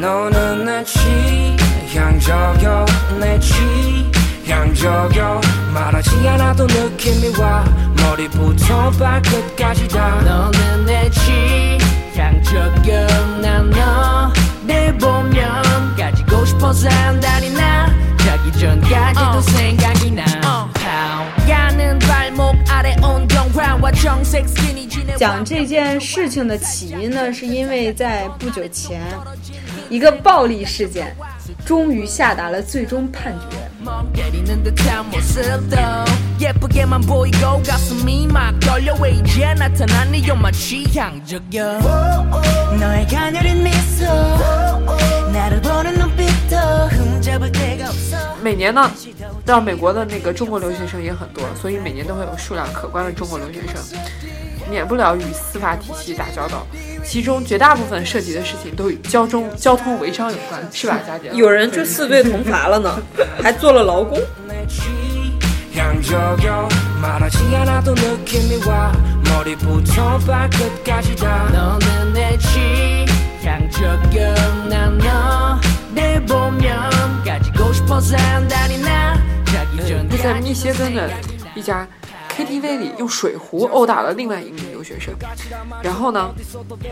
너는 내 취향저격 내 취향저격 말하지 않아도 느낌이 와. 머리부터 발끝까지 다. 너는 내 취향저격 난너내 보면 가지고 싶어서 한달이 나. 자기 전까지도 생각이 나 讲这件事情的起因呢，是因为在不久前，一个暴力事件终于下达了最终判决。每年呢，到美国的那个中国留学生也很多，所以每年都会有数量可观的中国留学生，免不了与司法体系打交道。其中绝大部分涉及的事情都与交通交通违章有关，是吧，佳姐？有人就四对同罚了呢，还做了劳工。就在密歇根的一家 KTV 里用水壶殴打了另外一名留学生，然后呢，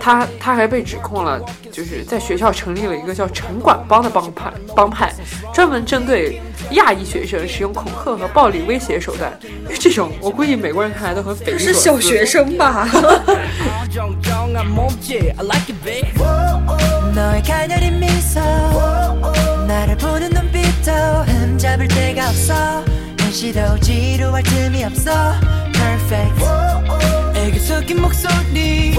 他他还被指控了，就是在学校成立了一个叫城管帮的帮派，帮派专门针对亚裔学生使用恐吓和暴力威胁手段。这种我估计美国人看来都很匪夷所思。是小学生吧？ 정정한 몸짓 I like it babe 너의 가녀린 미소 나를 보는 눈빛도 흠잡을 데가 없어 한시도 지루할 틈이 없어 Perfect 애교 섞인 목소리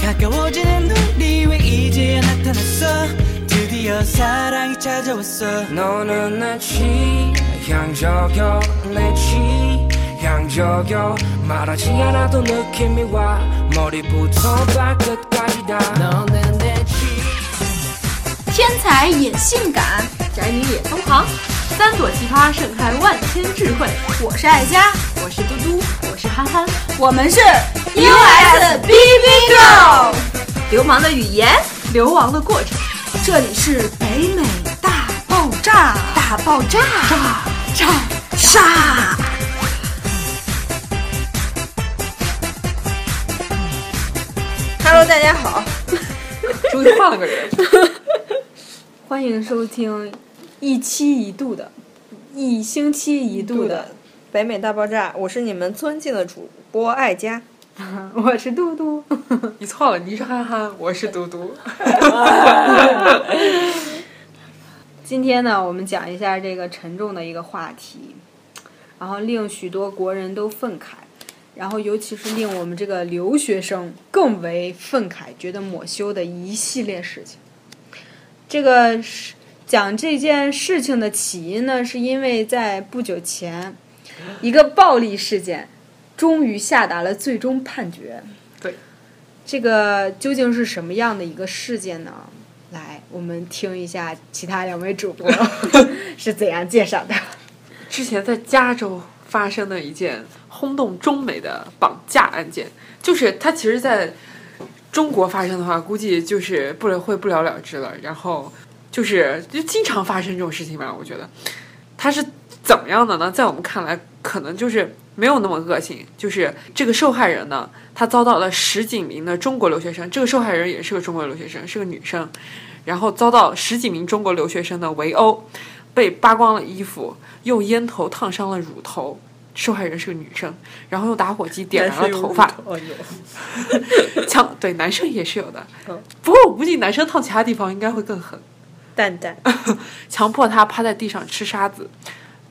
가까워지는 우리 왜 이제야 나타났어 드디어 사랑이 찾아왔어 너는 내 취향저격 내 취향저격 말하지 않아도 느낌이 와 머리부터 발끝까지 다 너는 내 취. 天才也性感， 宅女也疯狂，三朵奇葩盛开万千智慧。我是爱佳，我是嘟嘟，我是憨憨，我们是 US BB Girl，流氓的语言，流亡的过程。这里是北美大爆炸，大爆炸，炸炸。炸！Hello，大家好，终于换了个人。欢迎收听一期一度的，一星期一度的，北美大爆炸，我是你们尊敬的主播艾佳。我是嘟嘟。你错了，你是憨憨，我是嘟嘟。今天呢，我们讲一下这个沉重的一个话题，然后令许多国人都愤慨，然后尤其是令我们这个留学生更为愤慨，觉得抹羞的一系列事情。这个是讲这件事情的起因呢，是因为在不久前，一个暴力事件终于下达了最终判决。对，这个究竟是什么样的一个事件呢？来，我们听一下其他两位主播 是怎样介绍的。之前在加州发生的一件轰动中美的绑架案件，就是它其实在中国发生的话，估计就是不了会不了了之了。然后就是就经常发生这种事情吧，我觉得他是怎么样的呢？在我们看来，可能就是没有那么恶性。就是这个受害人呢，他遭到了十几名的中国留学生，这个受害人也是个中国留学生，是个女生，然后遭到十几名中国留学生的围殴，被扒光了衣服，用烟头烫伤了乳头。受害人是个女生，然后用打火机点燃了头发，哦有，强对男生也是有的嗯，不过我估计男生烫其他地方应该会更狠。蛋蛋，强迫他趴在地上吃沙子，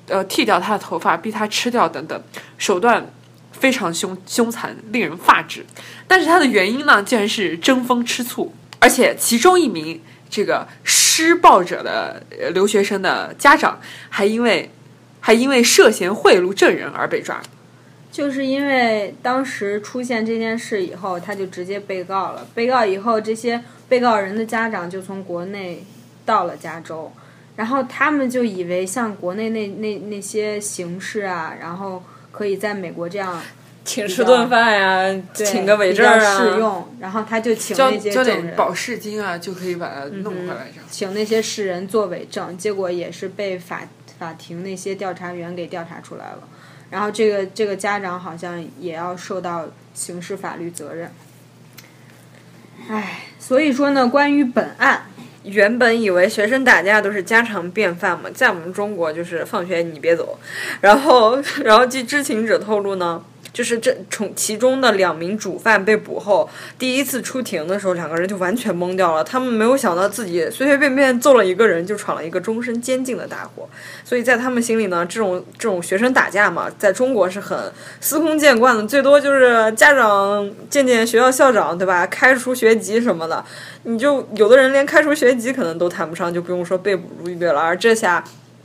呃，剃掉他的头发，逼他吃掉等等，手段非常凶凶残，令人发指。但是他的原因呢，竟然是争风吃醋，而且其中一名这个施暴者的留学生的家长还因为还因为涉嫌贿赂证人而被抓。就是因为当时出现这件事以后，他就直接被告了。被告以后，这些被告人的家长就从国内到了加州，然后他们就以为像国内那那那些形式啊，然后可以在美国这样 请吃顿饭呀，对请个伪证啊，适用，然后他就请那些交证人，点保释金啊，就可以把它弄回来。请那些世人做伪证，结果也是被法法庭那些调查员给调查出来了。然后这个这个家长好像也要受到刑事法律责任。唉，所以说呢，关于本案，原本以为学生打架都是家常便饭嘛，在我们中国就是放学你别走。然后，然后据知情者透露呢，就是这从其中的两名主犯被捕后，第一次出庭的时候，两个人就完全懵掉了。他们没有想到自己随随便便揍了一个人，就闯了一个终身监禁的大祸。所以在他们心里呢，这种这种学生打架嘛，在中国是很司空见惯的，最多就是家长见见学校校长，对吧？开除学籍什么的。你就有的人连开除学籍可能都谈不上，就不用说被捕入狱了。而这下，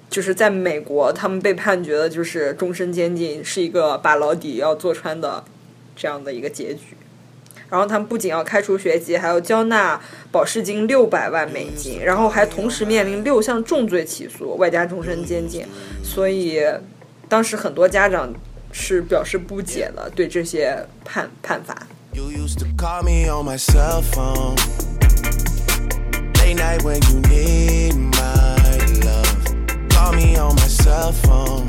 就是在美国，他们被判决的就是终身监禁，是一个把牢底要坐穿的这样的一个结局。然后他们不仅要开除学籍，还要交纳保释金六百万美金，然后还同时面临六项重罪起诉，外加终身监禁。所以，当时很多家长是表示不解的，对这些判判罚。Call me on my cell phone.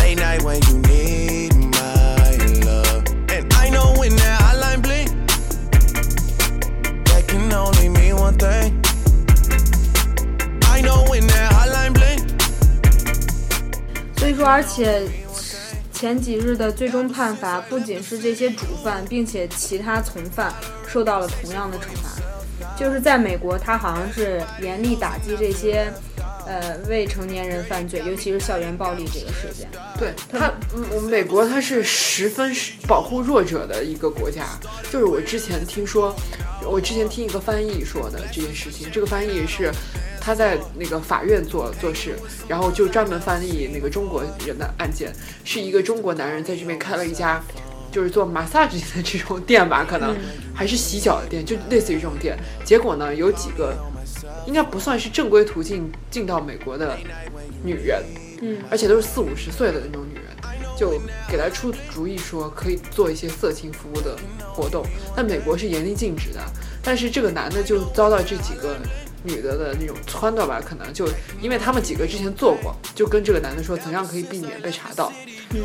Late night when you need my love. And I know when that hotline blink, that can only mean one thing. I know when that hotline blink. 所以说，而且前几日的最终判罚不仅是这些主犯，并且其他从犯受到了同样的惩罚。就是在美国，他好像是严厉打击这些呃未成年人犯罪，尤其是校园暴力这个事件。对他，嗯，我们美国它是十分保护弱者的一个国家。就是我之前听说，我之前听一个翻译说的这件事情，这个翻译是他在那个法院做做事，然后就专门翻译那个中国人的案件，是一个中国男人在这边开了一家。就是做 massage 的这种店吧，可能、还是洗脚的店，就类似于这种店。结果呢，有几个应该不算是正规途径进到美国的女人，嗯，而且都是四五十岁的那种女人，就给她出主意说可以做一些色情服务的活动。但美国是严厉禁止的，但是这个男的就遭到这几个女的的那种撺掇吧，可能就因为他们几个之前做过，就跟这个男的说怎样可以避免被查到。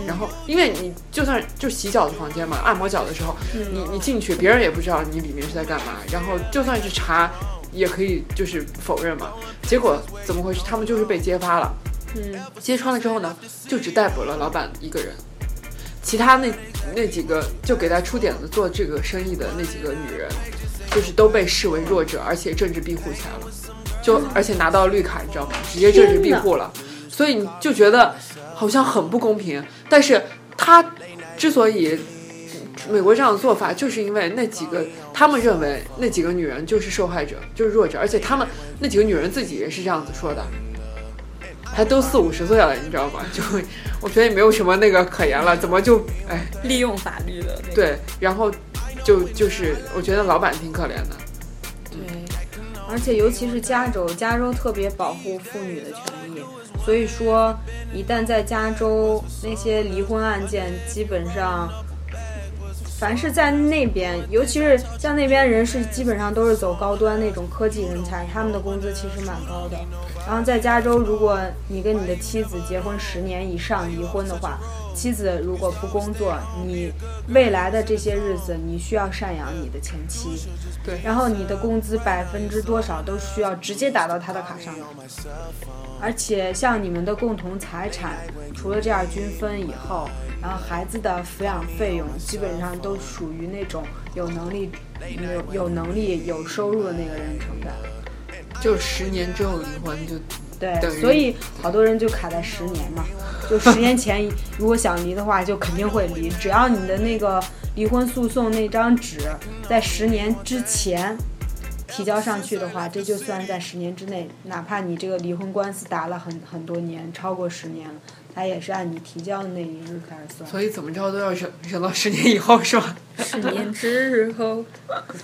然后，因为你就算就洗脚的房间嘛，按摩脚的时候，你你进去，别人也不知道你里面是在干嘛。然后就算是查，也可以就是否认嘛。结果怎么回事？他们就是被揭发了。嗯，揭穿了之后呢，就只逮捕了老板一个人，其他那那几个就给他出点子做这个生意的那几个女人，就是都被视为弱者，而且政治庇护起来了，就而且拿到绿卡，你知道吗？直接政治庇护了，所以你就觉得好像很不公平。但是他之所以美国这样的做法，就是因为那几个他们认为那几个女人就是受害者，就是弱者，而且他们那几个女人自己也是这样子说的。还都四五十岁了，你知道吗？就，我觉得也没有什么那个可言了，怎么就哎利用法律的那个对，然后就就是我觉得老板挺可怜的，对，而且尤其是加州，加州特别保护妇女的权益，所以说一旦在加州那些离婚案件，基本上。凡是在那边，尤其是像那边人是基本上都是走高端那种科技人才，他们的工资其实蛮高的。然后在加州，如果你跟你的妻子结婚十年以上离婚的话，妻子如果不工作，你未来的这些日子你需要赡养你的前妻，对然后你的工资百分之多少都需要直接打到他的卡上的。而且像你们的共同财产，除了这样均分以后，然后孩子的抚养费用基本上都属于那种有能力、有有能力、有收入的那个人承担。就十年之后离婚就对，所以好多人就卡在十年嘛，就十年前如果想离的话，就肯定会离。只要你的那个离婚诉讼那张纸在十年之前提交上去的话，这就算在十年之内，哪怕你这个离婚官司打了很很多年，超过十年了，它也是按你提交的那一日开始算。所以怎么着都要忍忍到十年以后是吧？十年之后，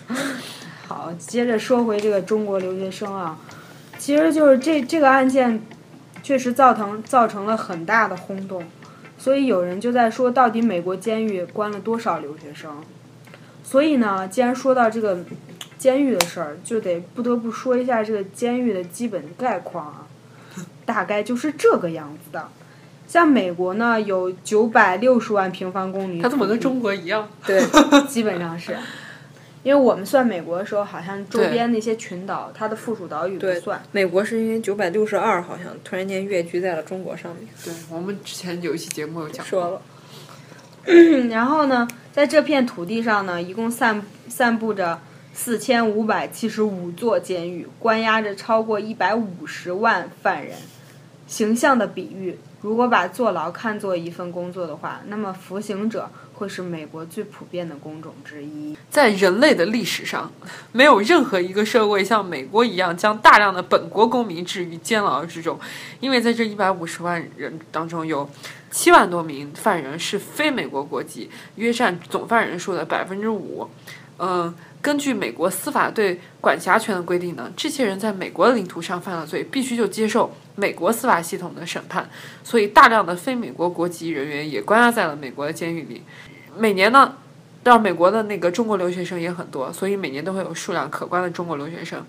好，接着说回这个中国留学生啊，其实就是这这个案件，确实造成造成了很大的轰动，所以有人就在说，到底美国监狱关了多少留学生？所以呢，既然说到这个监狱的事儿，就得不得不说一下这个监狱的基本概况啊，大概就是这个样子的。像美国呢，有九百六十万平方公里，它怎么跟中国一样？对，基本上是，因为我们算美国的时候，好像周边那些群岛，它的附属岛屿不算。美国是因为九百六十二，好像突然间跃居在了中国上面。对我们之前有一期节目有讲说了，然后呢，在这片土地上呢，一共散散布着四千五百七十五座监狱，关押着超过一百五十万犯人。形象的比喻，如果把坐牢看作一份工作的话，那么服刑者会是美国最普遍的工种之一。在人类的历史上，没有任何一个社会像美国一样将大量的本国公民置于监牢之中，因为在这一百五十万人当中，有七万多名犯人是非美国国籍，约占总犯人数的百分之五。嗯，根据美国司法对管辖权的规定呢，这些人在美国的领土上犯了罪，必须就接受美国司法系统的审判。所以，大量的非美国国籍人员也关押在了美国的监狱里。每年呢，到美国的那个中国留学生也很多，所以每年都会有数量可观的中国留学生，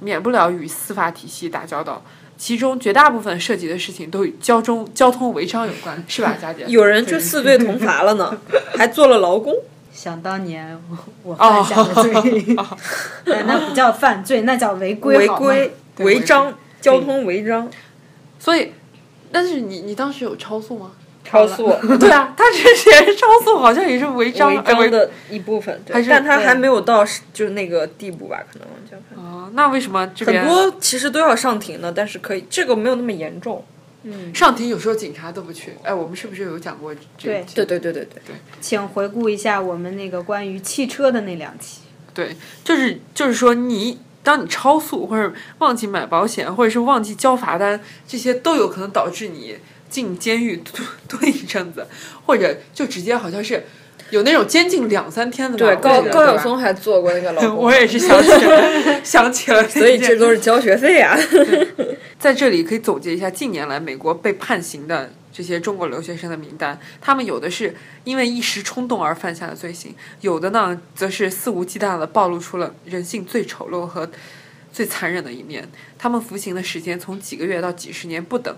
免不了与司法体系打交道。其中绝大部分涉及的事情都与交通交通违章有关，是吧，佳姐？有人就四罪同罚了呢，还做了劳工。想当年我我犯下的罪，但 那不叫犯罪，那叫违规。违规、违章、交通违章、所以，但是你你当时有超速吗？超速、对啊，他之前超速好像也是违章，章的一部分，对还是但他还没有到就是那个地步吧？可能就哦，那为什么这边很多其实都要上庭的，但是可以这个没有那么严重。嗯上庭有时候警察都不去？哎，我们是不是有讲过这对对对对对对，请回顾一下我们那个关于汽车的那两期。对，就是就是说你。当你超速，或者忘记买保险，或者是忘记交罚单，这些都有可能导致你进监狱蹲蹲一阵子，或者就直接好像是有那种监禁两三天的吧。对高高晓松还做过那个劳工，我也是想起来，想起了，所以这都是交学费啊。在这里可以总结一下近年来美国被判刑的这些中国留学生的名单，他们有的是因为一时冲动而犯下的罪行，有的呢则是肆无忌惮地暴露出了人性最丑陋和最残忍的一面。他们服刑的时间从几个月到几十年不等。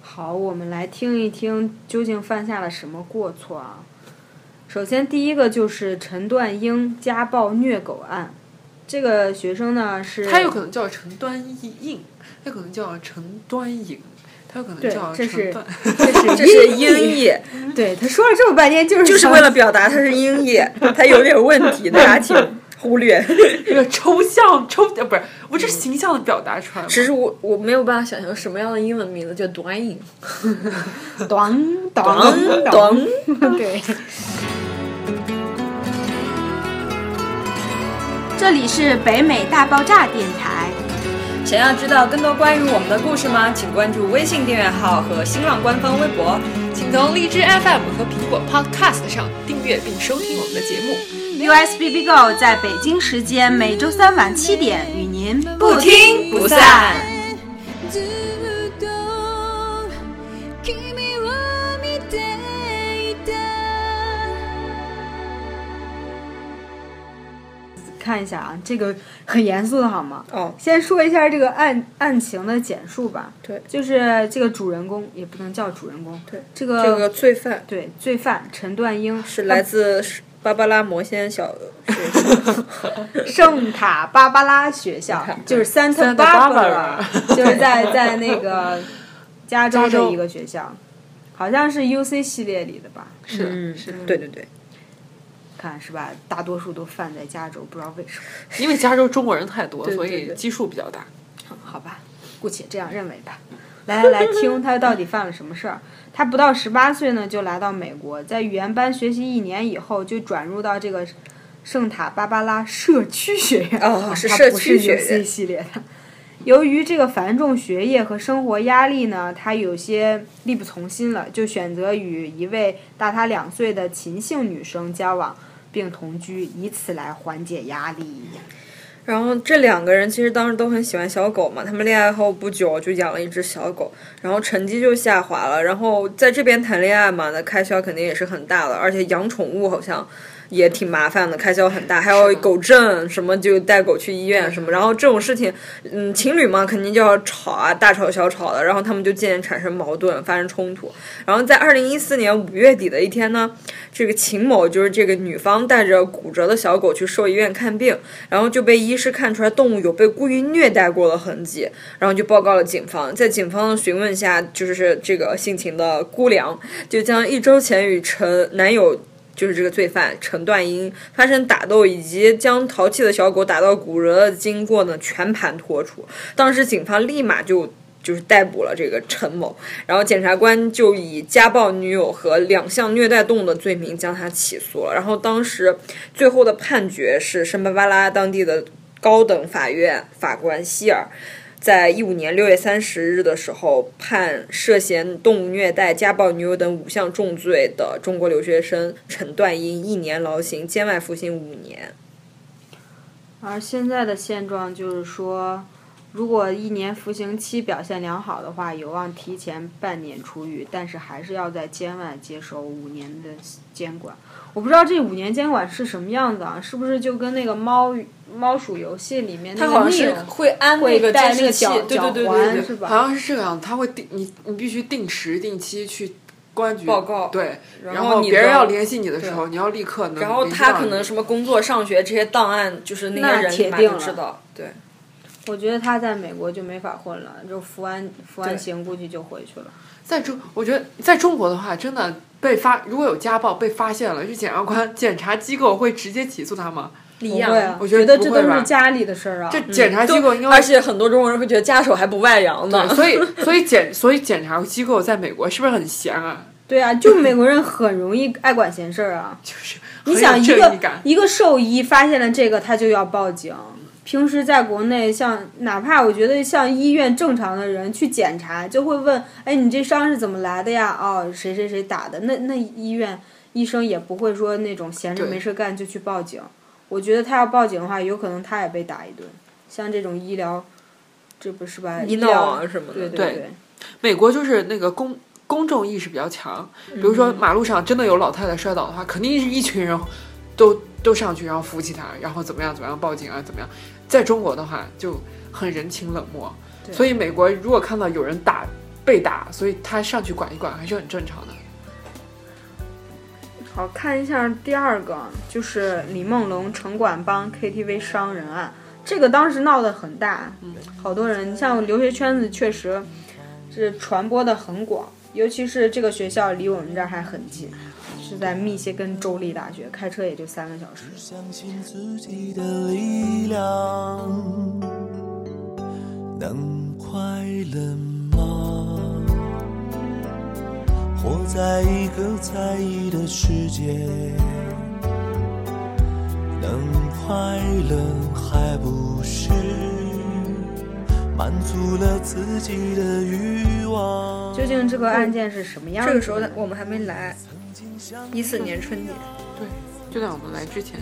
好，我们来听一听究竟犯下了什么过错啊？首先，第一个就是陈段英家暴虐狗案。这个学生呢是他有可能叫陈端应，他有可能叫陈端颖，他有可能这是。这是这是音音译，对他说了这么半天，就是就是为了表达他是音译，他有点问题，大家请忽略。这个抽象抽呃不是，我这是形象的表达出来吗。只是我我没有办法想象什么样的英文名字叫短影。短短短短对。这里是北美大爆炸电台。想要知道更多关于我们的故事吗？请关注微信订阅号和新浪官方微博。请从荔枝 FM 和苹果 Podcast 上订阅并收听我们的节目。USBB Go 在北京时间每周三晚七点与您不听不散。看一下啊，这个很严肃的好吗？哦，先说一下这个案案情的简述吧。对。就是这个主人公也不能叫主人公，对，这个这个罪犯。对罪犯陈段英是来自芭芭拉魔仙小学校。圣塔芭芭拉学校，就是 Santa Barbara，Barbara 就是在在那个加州加州的一个学校，好像是 UC 系列里的吧？是。嗯是，对对对，看是吧？大多数都犯在加州，不知道为什么。因为加州中国人太多，对对对所以基数比较大。好吧，姑且这样认为吧。来来来，听他到底犯了什么事儿？他不到十八岁呢，就来到美国，在语言班学习一年以后，就转入到这个圣塔芭芭拉社区学院。哦是社区学院系列的。由于这个繁重学业和生活压力呢，他有些力不从心了，就选择与一位大他两岁的秦姓女生交往并同居，以此来缓解压力。然后这两个人其实当时都很喜欢小狗嘛，他们恋爱后不久就养了一只小狗，然后成绩就下滑了。然后在这边谈恋爱嘛，那开销肯定也是很大的，而且养宠物好像也挺麻烦的，开销很大，还要狗证什么，就带狗去医院什么。然后这种事情，嗯，情侣嘛肯定就要吵啊，大吵小吵的，然后他们就渐渐产生矛盾，发生冲突。然后在二零一四年五月底的一天呢，这个秦某就是这个女方带着骨折的小狗去兽医院看病，然后就被医师看出来动物有被故意虐待过的痕迹，然后就报告了警方。在警方的询问下，就是这个姓秦的姑娘就将一周前与陈男友。就是这个罪犯陈段英发生打斗，以及将淘气的小狗打到骨折的经过呢，全盘托出。当时警方立马就就是逮捕了这个陈某，然后检察官就以家暴女友和两项虐待动物的罪名将他起诉了。然后当时最后的判决是圣巴巴拉当地的高等法院法官希尔。在一五年六月三十日的时候，判涉嫌动物虐待、家暴女友等五项重罪的中国留学生陈段英一年劳刑，监外服刑五年。而现在的现状就是说，如果一年服刑期表现良好的话，有望提前半年出狱，但是还是要在监外接受五年的监管。我不知道这五年监管是什么样子啊？是不是就跟那个猫猫鼠游戏里面那个他好像是会安那个戴那个脚脚对对对对环是吧？好像是这样，他会定你，你必须定时定期去公安局报告对，然然后别人要联系你的时候，你要立刻能然后他可能什么工作、上学这些档案，就是那那个人立马铁定了就知道。对，我觉得他在美国就没法混了，就服完服完刑估计就回去了。在中，我觉得在中国的话，真的被发如果有家暴被发现了，去检察官、检察机构会直接起诉他吗？一样不会啊，我觉得这都是家里的事儿啊。这检察机构应该而且很多中国人会觉得家丑还不外扬呢。所以 所以检所以检察机构在美国是不是很闲啊？对啊，就美国人很容易爱管闲事儿啊。就是你想一个。一个兽医发现了这个，他就要报警。平时在国内，像哪怕我觉得像医院正常的人去检查，就会问：“哎，你这伤是怎么来的呀？”哦，谁谁谁打的。那那医院医生也不会说那种闲着没事干就去报警。我觉得他要报警的话，有可能他也被打一顿。像这种医疗，这不是吧？医疗啊什么的。对对对。美国就是那个公公众意识比较强，比如说马路上真的有老太太摔倒的话，肯定是一群人都都上去，然后扶起她，然后怎么样怎么样报警啊，怎么样？在中国的话就很人情冷漠，所以美国如果看到有人打被打，所以他上去管一管还是很正常的。好看一下第二个，就是李梦龙城管帮 KTV 伤人案，这个当时闹得很大，好多人，像留学圈子确实是传播的很广，尤其是这个学校离我们这儿还很近，是在密歇根州立大学，开车也就三个小时。相信自己的力量，能快乐吗？活在一个在意的世界，能快乐还不是满足了自己的欲望？究竟这个案件是什么样的？这个时候我们还没来，一四年春节。对就在我们来之前，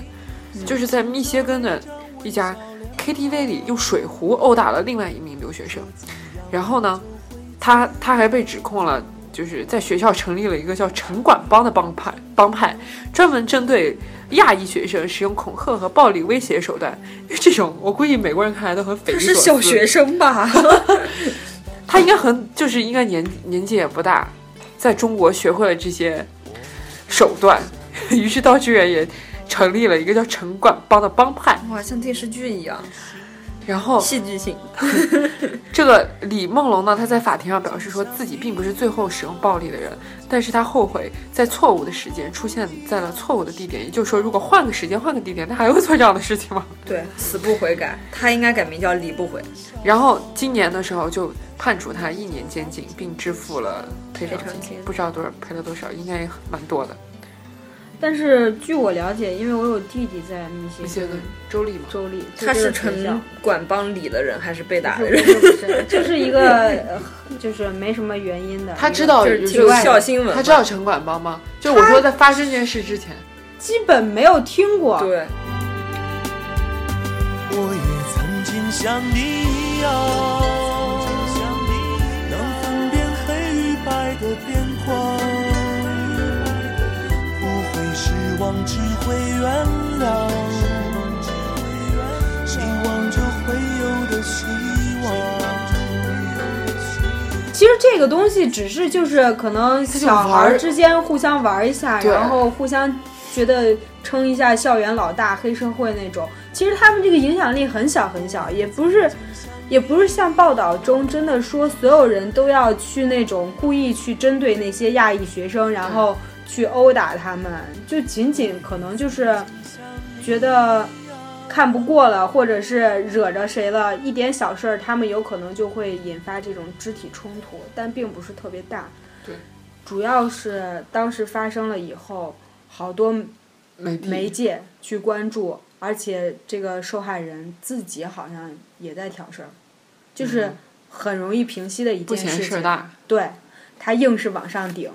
就是在密歇根的一家 KTV 里用水壶殴打了另外一名留学生，然后呢，他他还被指控了，就是在学校成立了一个叫城管帮的帮派，帮派专门针对亚裔学生使用恐吓和暴力威胁手段。因为这种，我估计美国人看来都很匪夷是所思。是小学生吧？他应该很就是应该年年纪也不大，在中国学会了这些手段，于是道志远也成立了一个叫城管帮的帮派。哇，像电视剧一样，然后戏剧性。这个李梦龙呢，他在法庭上表示说自己并不是最后使用暴力的人，但是他后悔在错误的时间出现在了错误的地点。也就是说，如果换个时间、换个地点，他还会做这样的事情吗？对，死不悔改，他应该改名叫李不悔。然后今年的时候就判处他一年监禁，并支付了赔偿金不知道多少赔了多少，应该也蛮多的。但是据我了解，因为我有弟弟在密歇根一些周丽嘛，州立，他是城管帮理的人，还是被打的人？是不是不是，这是一个呃 就是没什么原因的。他知道就是有这个笑新闻。他知道城管帮吗？就我说在发生这件事之前，基本没有听过。对，我也像你一样，能分辨黑与白的望，只会原谅，希望着会有的希望。其实这个东西只是就是可能小孩之间互相玩一下，然后互相觉得称一下校园老大、黑社会那种。其实他们这个影响力很小很小，也不是，也不是像报道中真的说所有人都要去那种故意去针对那些亚裔学生，然后去殴打他们，就仅仅可能就是觉得。看不过了，或者是惹着谁了，一点小事儿，他们有可能就会引发这种肢体冲突，但并不是特别大。对，主要是当时发生了以后，好多媒媒介去关注，而且这个受害人自己好像也在挑事儿，就是很容易平息的一件事情。事儿大。对，他硬是往上顶。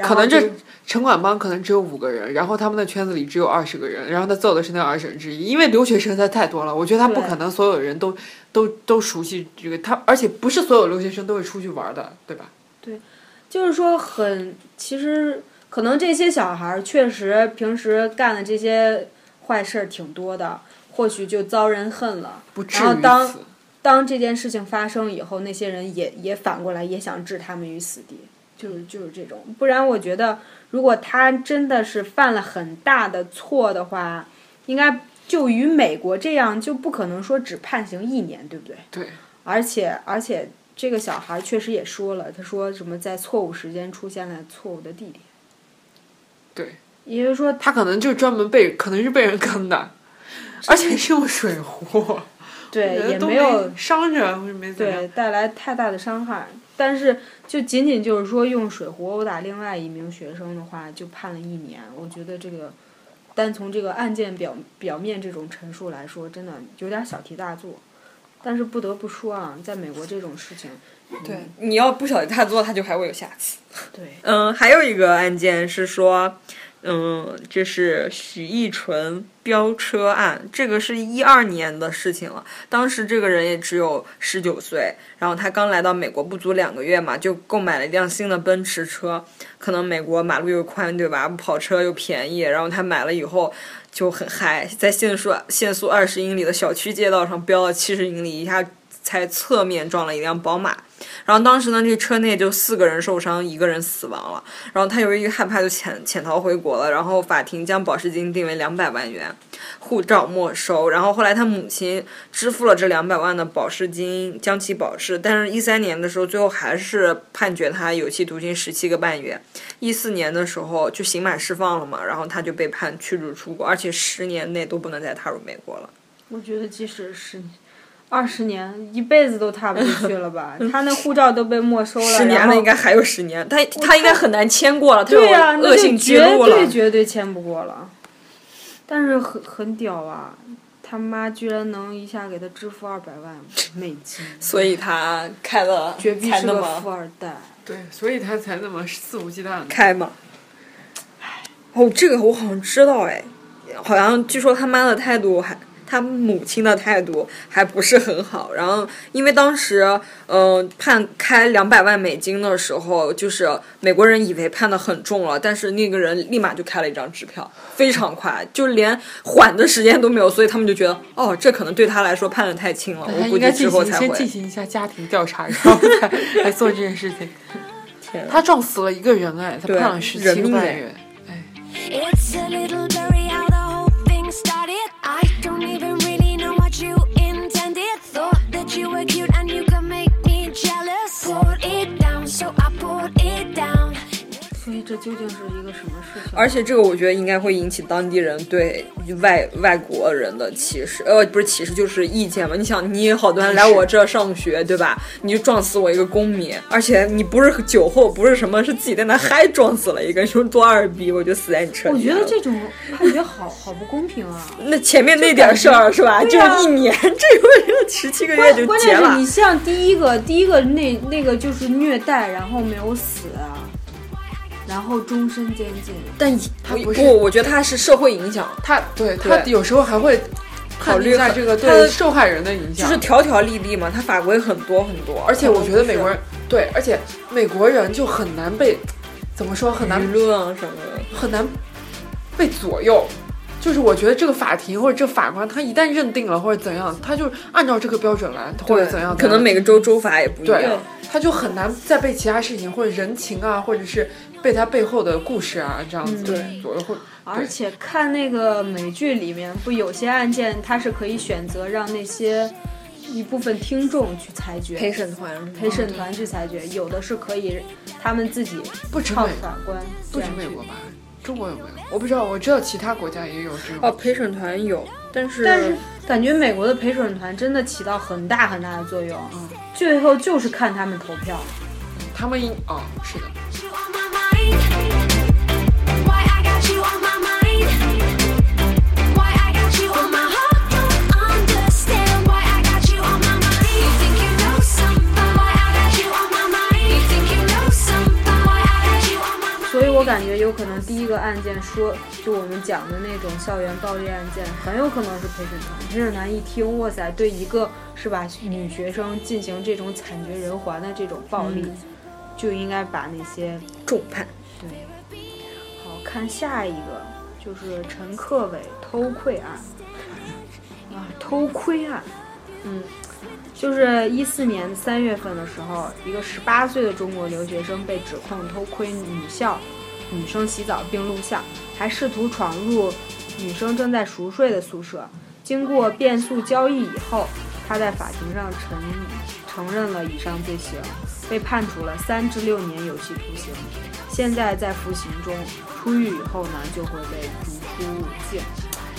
然可能这城管帮可能只有五个人，然后他们的圈子里只有二十个人，然后他揍的是那二十人之一，因为留学生实在太多了，我觉得他不可能所有人都都都熟悉这个，他而且不是所有留学生都会出去玩的，对吧？对就是说很，其实可能这些小孩儿确实平时干的这些坏事儿挺多的，或许就遭人恨了。不至于然后当。当这件事情发生以后，那些人也也反过来也想置他们于死地，就是就是这种。不然我觉得，如果他真的是犯了很大的错的话，应该就与美国这样，就不可能说只判刑一年，对不对？对，而且而且这个小孩确实也说了，他说什么在错误时间出现了错误的地点。对，也就是说，他可能就专门被，可能是被人坑的，而且是用水壶，对也没有伤着或者没怎样。对带来太大的伤害。但是就仅仅就是说用水壶殴打另外一名学生的话，就判了一年。我觉得这个单从这个案件表表面这种陈述来说，真的有点小题大做。但是不得不说啊，在美国这种事情，对，你要不小题大做，他就还会有下次。对嗯，还有一个案件是说，嗯，这是许艺纯飙车案，这个是一二年的事情了。当时这个人也只有十九岁，然后他刚来到美国不足两个月嘛，就购买了一辆新的奔驰车。可能美国马路又宽，对吧？跑车又便宜，然后他买了以后就很嗨，在限速限速二十英里的小区街道上飙了七十英里，一下才侧面撞了一辆宝马。然后当时呢，这车内就四个人受伤，一个人死亡了。然后他由于害怕，就潜潜逃回国了。然后法庭将保释金定为两百万元，护照没收。然后后来他母亲支付了这两百万的保释金，将其保释。但是，一三年的时候，最后还是判决他有期徒刑十七个半月。一四年的时候就刑满释放了嘛，然后他就被判驱逐出国，而且十年内都不能再踏入美国了。我觉得即使是二十年，一辈子都踏不进去了吧？他那护照都被没收了，十年了，应该还有十年。他他应该很难签过了，他有对呀、恶性记绝录了对。绝对签不过了。但是很很屌啊！他妈居然能一下给他支付二百万美金，所以他开了绝逼是个才那么富二代。对，所以他才那么肆无忌惮的。开嘛。哦，这个我好像知道哎，好像据说他妈的态度还，他母亲的态度还不是很好。然后因为当时，嗯、判开两百万美金的时候，就是美国人以为判的很重了，但是那个人立马就开了一张支票，非常快，就连缓的时间都没有，所以他们就觉得，哦，这可能对他来说判的太轻了，我估计之后才会先进。行一下家庭调查，然后再来做这件事情。天啊他撞死了一个人哎，他对判了十七个人命哎究竟是一个什么事情？而且这个我觉得应该会引起当地人对外外国人的歧视，呃，不是歧视，就是意见嘛。你想，你好多人来我这上学，对吧？你就撞死我一个公民，而且你不是酒后，不是什么，是自己在那嗨撞死了一个，你说多二逼，我就死在你车我里我。觉得这种判决好好不公平啊！那前面那点事儿是吧？就一年，这个十七个月就结了关键是你。像第一个，第一个那那个就是虐待，然后没有死啊，然后终身监禁。但他不是不，我觉得他是社会影响。他对他有时候还会考虑一下这个他对受害人的影响。就是条条例例嘛，他法规很多很多，而且我觉得美国人对，而且美国人就很难被怎么说很难舆论啊什么的，很难被左右。就是我觉得这个法庭或者这法官，他一旦认定了或者怎样，他就按照这个标准来，或者怎样，可能每个州州法也不一样。，他就很难再被其他事情或者人情啊，或者是被他背后的故事啊这样子对左右或而且看那个美剧里面，不有些案件它是可以选择让那些一部分听众去裁决，陪审团陪审团去裁决，有的是可以他们自己不唱法官美国吧？中国有没有？我不知道，我知道其他国家也有这种。哦，陪审团有，但是但是感觉美国的陪审团真的起到很大很大的作用，最后就是看他们投票。他们应哦，是的，you on my mind? Why I got you on my mind? Why I got you on my heart? Don't understand why I got you on my mind. You think you know something? Why I got you on my mind? You think you know something? Why I got you on my mind? 所以我感觉有可能第一个案件说，就我们讲的那种校园暴力案件，很有可能是陪审团。陪审团一听，哇塞，对一个是吧女学生进行这种惨绝人寰的这种暴力，就应该把那些重判。对。好看下一个就是陈克伟偷窥案。啊，偷窥案，嗯，就是一四年三月份的时候，一个十八岁的中国留学生被指控偷窥女校女生洗澡并录像，还试图闯入女生正在熟睡的宿舍。经过变速交易以后，他在法庭上承承认了以上罪行，被判处了三至六年有期徒刑。现在在服刑中，出狱以后呢，就会被逐出境。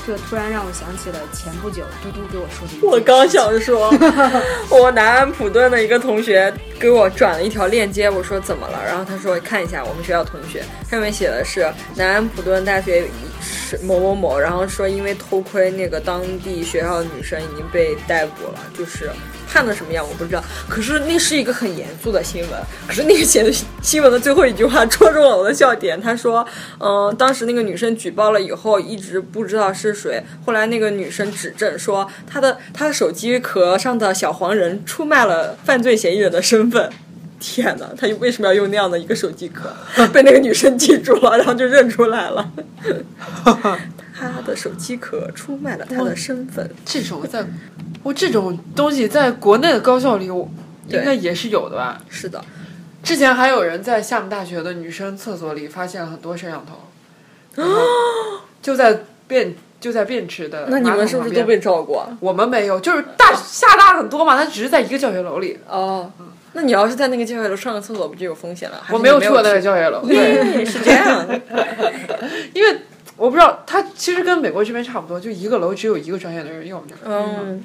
这突然让我想起了前不久嘟嘟给我说的。我刚想说，我南安普顿的一个同学给我转了一条链接，我说怎么了？然后他说看一下我们学校同学，上面写的是南安普顿大学是某某某，然后说因为偷窥那个当地学校的女生已经被逮捕了，就是判的什么样我不知道。可是那是一个很严肃的新闻，可是那个写的新闻的最后一句话戳中了我的笑点，他说，嗯、当时那个女生举报了以后，一直不知道是谁，后来那个女生指证说她的她的手机壳上的小黄人出卖了犯罪嫌疑人的身份。天哪，他为什么要用那样的一个手机壳？被那个女生记住了，然后就认出来了。他的手机壳出卖了他的身份。这种在，我这种东西在国内的高校里，我应该也是有的吧？是的，之前还有人在厦门大学的女生厕所里发现了很多摄像头，然后 就在便就在便池的那你们是不是都被照过？我们没有，就是大厦大很多嘛，它只是在一个教学楼里。哦，那你要是在那个教学楼上个厕所，不就有风险了？我没有去过那个教学楼，对，是这样的。因为我不知道，它其实跟美国这边差不多，就一个楼只有一个专业的人用着，嗯，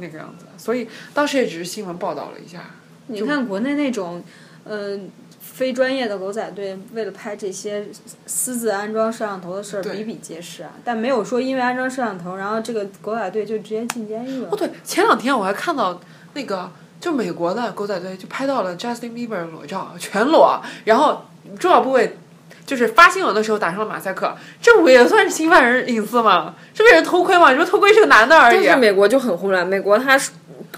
那个样子。所以当时也只是新闻报道了一下。你看国内那种，呃，非专业的狗仔队为了拍这些私自安装摄像头的事儿比比皆是啊，但没有说因为安装摄像头，然后这个狗仔队就直接进监狱了。哦，对，前两天我还看到那个，就美国的狗仔队就拍到了 Justin Bieber 裸照，全裸，然后重要部位就是发新闻的时候打上了马赛克，这不也算是侵犯人隐私吗？这被人偷窥吗？你说偷窥是个男的而已。但是美国就很混乱，美国他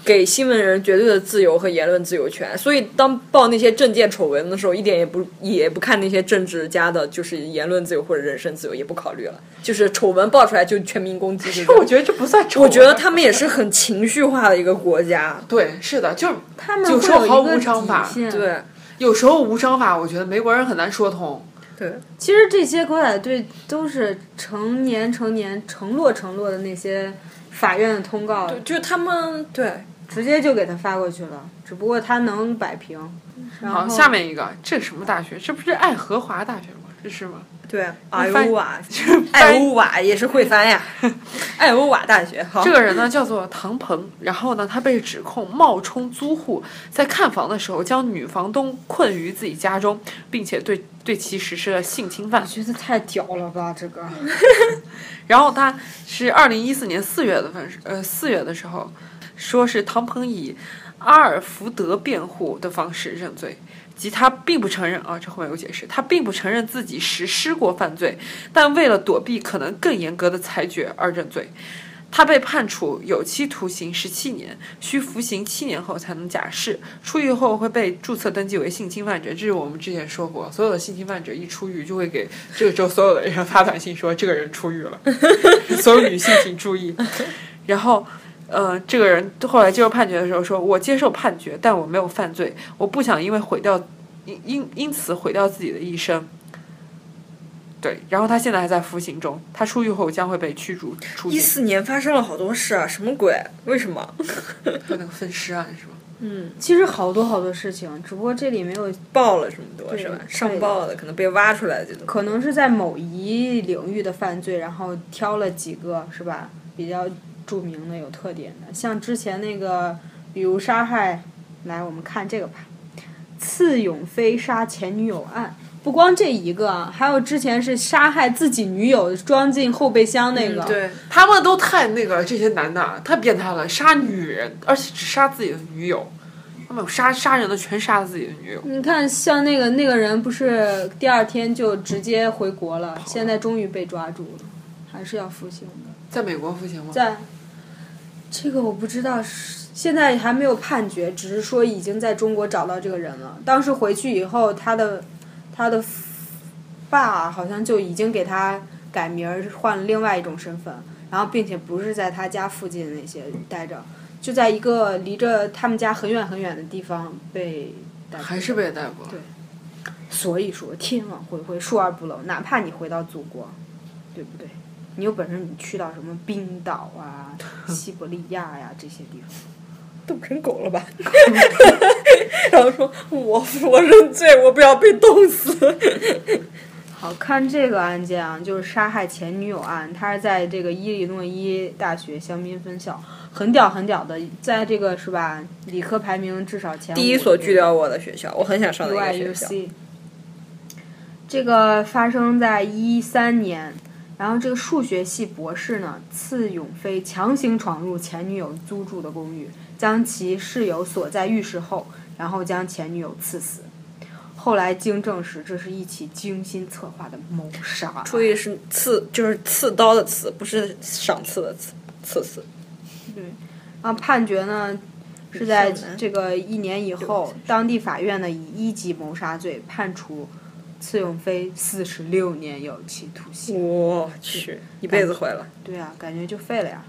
给新闻人绝对的自由和言论自由权，所以当报那些政见丑闻的时候，一点也不也不看那些政治家的就是言论自由或者人身自由，也不考虑了，就是丑闻爆出来就全民攻击。其实我觉得这不算丑闻。我觉得他们也是很情绪化的一个国家，对，是的，就是他们有时候毫无章法。对有时候无章法，我觉得美国人很难说通。对，其实这些狗仔队都是成年成年承诺承诺的那些法院的通告，就是他们对直接就给他发过去了，只不过他能摆平。然好，后下面一个，这什么大学？这不是爱荷华大学吗？这是吗？对，艾翻欧瓦，艾欧瓦也是会翻呀，艾欧瓦大学。好，这个人呢叫做唐鹏，然后呢，他被指控冒充租户，在看房的时候将女房东困于自己家中，并且对对其实施了性侵犯我。觉得太屌了吧，这个。然后他是二零一四年四月的份，呃四月的时候，说是唐鹏以阿尔福德辩护的方式认罪，即他并不承认啊，这后面有解释，他并不承认自己实施过犯罪，但为了躲避可能更严格的裁决而认罪。他被判处有期徒刑十七年，需服刑七年后才能假释。出狱后会被注册登记为性侵犯者，这是我们之前说过，所有的性侵犯者一出狱就会给这个州所有的人发短信说这个人出狱了，所有女性请注意。然后，呃，这个人后来接受判决的时候说：“我接受判决，但我没有犯罪，我不想因为毁掉因因因此毁掉自己的一生。”对，然后他现在还在服刑中，他出狱后将会被驱逐出境。一四年发生了好多事啊，什么鬼？为什么？就那个分尸案是吧？其实好多好多事情，只不过这里没有，爆了这么多是吧？上报的可能被挖出来的这种。可能是在某一领域的犯罪，然后挑了几个是吧比较著名的、有特点的，像之前那个，比如杀害，来我们看这个吧，刺永飞杀前女友案。不光这一个啊，还有之前是杀害自己女友装进后备箱那个，嗯对，他们都太那个，这些男的太变态了，杀女人，而且只杀自己的女友。他们有杀杀人的，全杀自己的女友。你看，像那个那个人，不是第二天就直接回国了，现在终于被抓住了，还是要服刑的。在美国服刑吗？在这个我不知道是现在还没有判决，只是说已经在中国找到这个人了。当时回去以后，他的他的爸好像就已经给他改名儿，换了另外一种身份，然后并且不是在他家附近那些待着，就在一个离着他们家很远很远的地方被逮捕。还是被逮捕了？对所以说，天网恢恢，疏而不漏。哪怕你回到祖国，对不对？你有本事，你去到什么冰岛啊、西伯利亚呀、这些地方，冻成狗了吧？然后说我我认罪，我不要被冻死。好看这个案件啊，就是杀害前女友案，他是在这个伊利诺伊大学香槟分校，很屌很屌的，在这个是吧？理科排名至少前第一所拒掉我的学校，我很想上的一个学校。这个发生在一三年，然后这个数学系博士呢，次永飞强行闯入前女友租住的公寓，将其室友锁在浴室后，然后将前女友刺死。后来经证实，这是一起精心策划的谋杀案。注意是刺，就是刺刀的刺，不是赏赐的刺，刺死。对，然后，判决呢是在这个一年以后，当地法院呢以一级谋杀罪判处次永飞四十六年有期徒刑。我去，一辈子毁了。对啊，感觉就废了呀。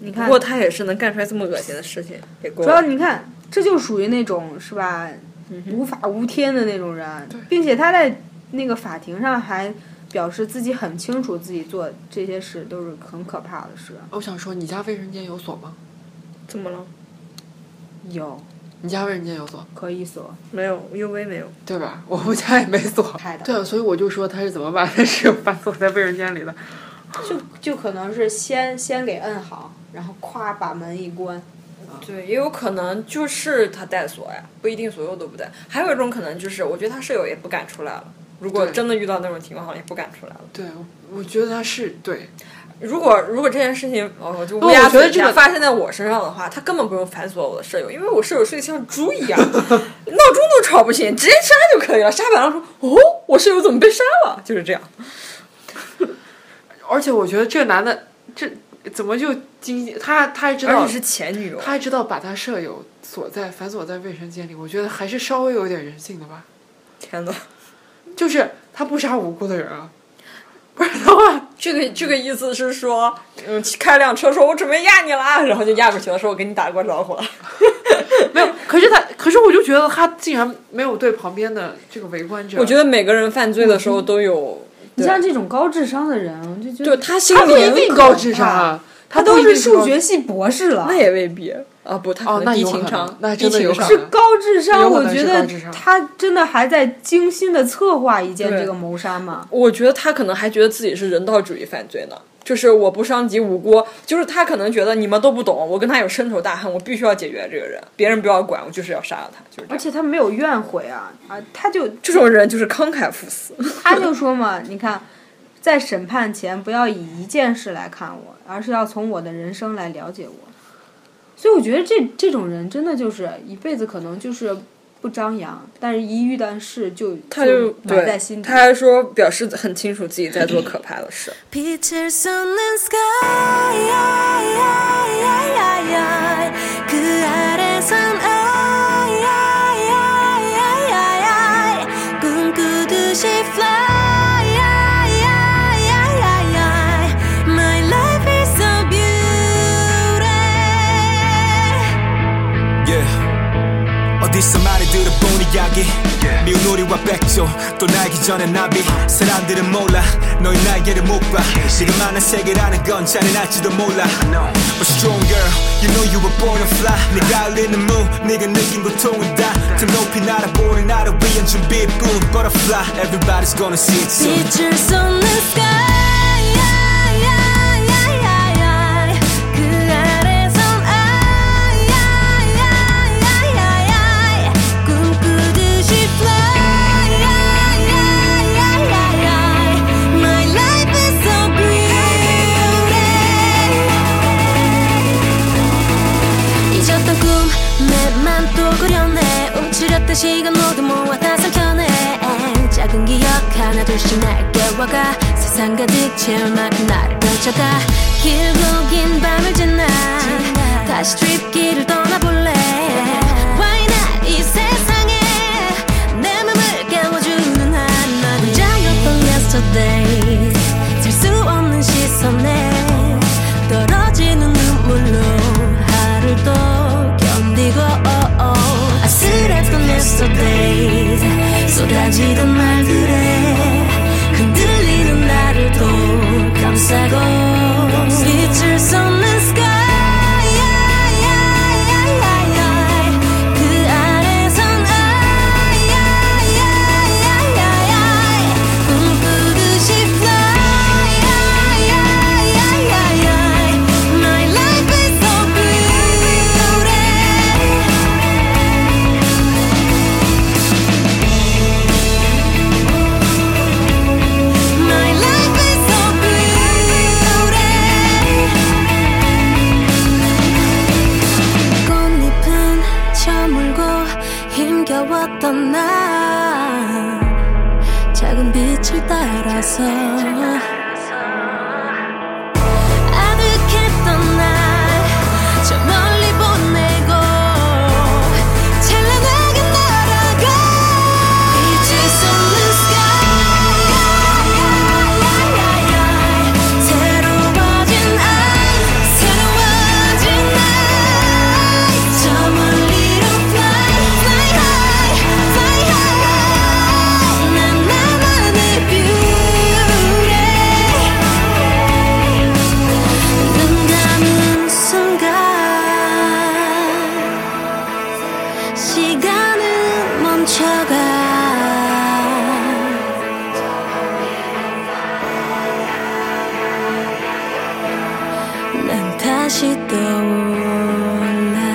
你看不，过他也是能干出来这么恶心的事情，也够主要。你看，这就属于那种是吧，无法无天的那种人，并且他在那个法庭上还表示自己很清楚自己做这些事都是很可怕的事。我想说，你家卫生间有锁吗？怎么了？有你家卫生间有锁，可以锁，没有，U V 没有。对吧？我们家也没锁。对啊，所以我就说他是怎么把他室友反锁在卫生间里的。就就可能是先先给摁好，然后咵把门一关。对，也有可能就是他带锁呀，不一定所有都不带。还有一种可能就是，我觉得他室友也不敢出来了。如果真的遇到那种情况，好像也不敢出来了。对，我觉得他是对。如果如果这件事情，哦，就不乌鸦嘴一下发生在我身上的话，他根本不用反锁我的舍友，因为我舍友睡得像猪一样，闹钟都吵不醒，直接杀就可以了。杀完了说，哦，我舍友怎么被杀了？就是这样。而且我觉得这个男的，这怎么就精他他还知道是前女友，他还知道把他舍友锁在反锁在卫生间里，我觉得还是稍微有点人性的吧。天呐，就是他不杀无辜的人啊，不然的话，这个这个意思是说，嗯，开辆车说我准备压你了，然后就压过去了，说我给你打过招呼了。没有。可是他，可是我就觉得他竟然没有对旁边的这个围观者，我觉得每个人犯罪的时候都有，你像这种高智商的人，我就觉对得他心里他不一定高智商啊，他都是数学系博士了那。也未必啊，不，他哦可能低情商，那低情商是高智商，我觉得他真的还在精心的策划一件这个谋杀嘛。我觉得他可能还觉得自己是人道主义犯罪呢，就是我不伤及无辜，就是他可能觉得你们都不懂，我跟他有深仇大恨，我必须要解决这个人，别人不要管，我就是要杀了他，就是。而且他没有怨悔啊啊！他就这种人就是慷慨赴死。他就说嘛，你看，在审判前不要以一件事来看我，而是要从我的人生来了解我。所以我觉得这这种人真的就是一辈子可能就是不张扬，但是一遇到事就他就埋在对心，底他。还说表示很清楚自己在做可怕的事。 어디서 많이 들어본 이야기 미운 우리와 백조 또 날기 전에 나비. 사람들은 몰라 너의 날개를 못봐. 지금 많은 세계라는 건 잔인할지도 몰라. But strong girl you know you were born to fly. 네가 흘리는 moon 네가 느낀 고통은 다더 높이 날아보는 나를 위한 준비뿐. Butterfly everybody's gonna see it soon. 빛을 쏟는 sky 시간 모두 모아 다 삼켜내. 작은 기억 하나 둘씩 날 깨워가. 세상 가득 채울 만큼 나를 펼쳐가. 길고 긴 밤을 지나. 다시 트립길을 떠나볼래. Why not? 이 세상에 내 맘을 깨워주는 하나 혼자였던 yesterday. 셀수 없는 시선에 쏟아지던 말들에 흔들리는 나를 또 감싸고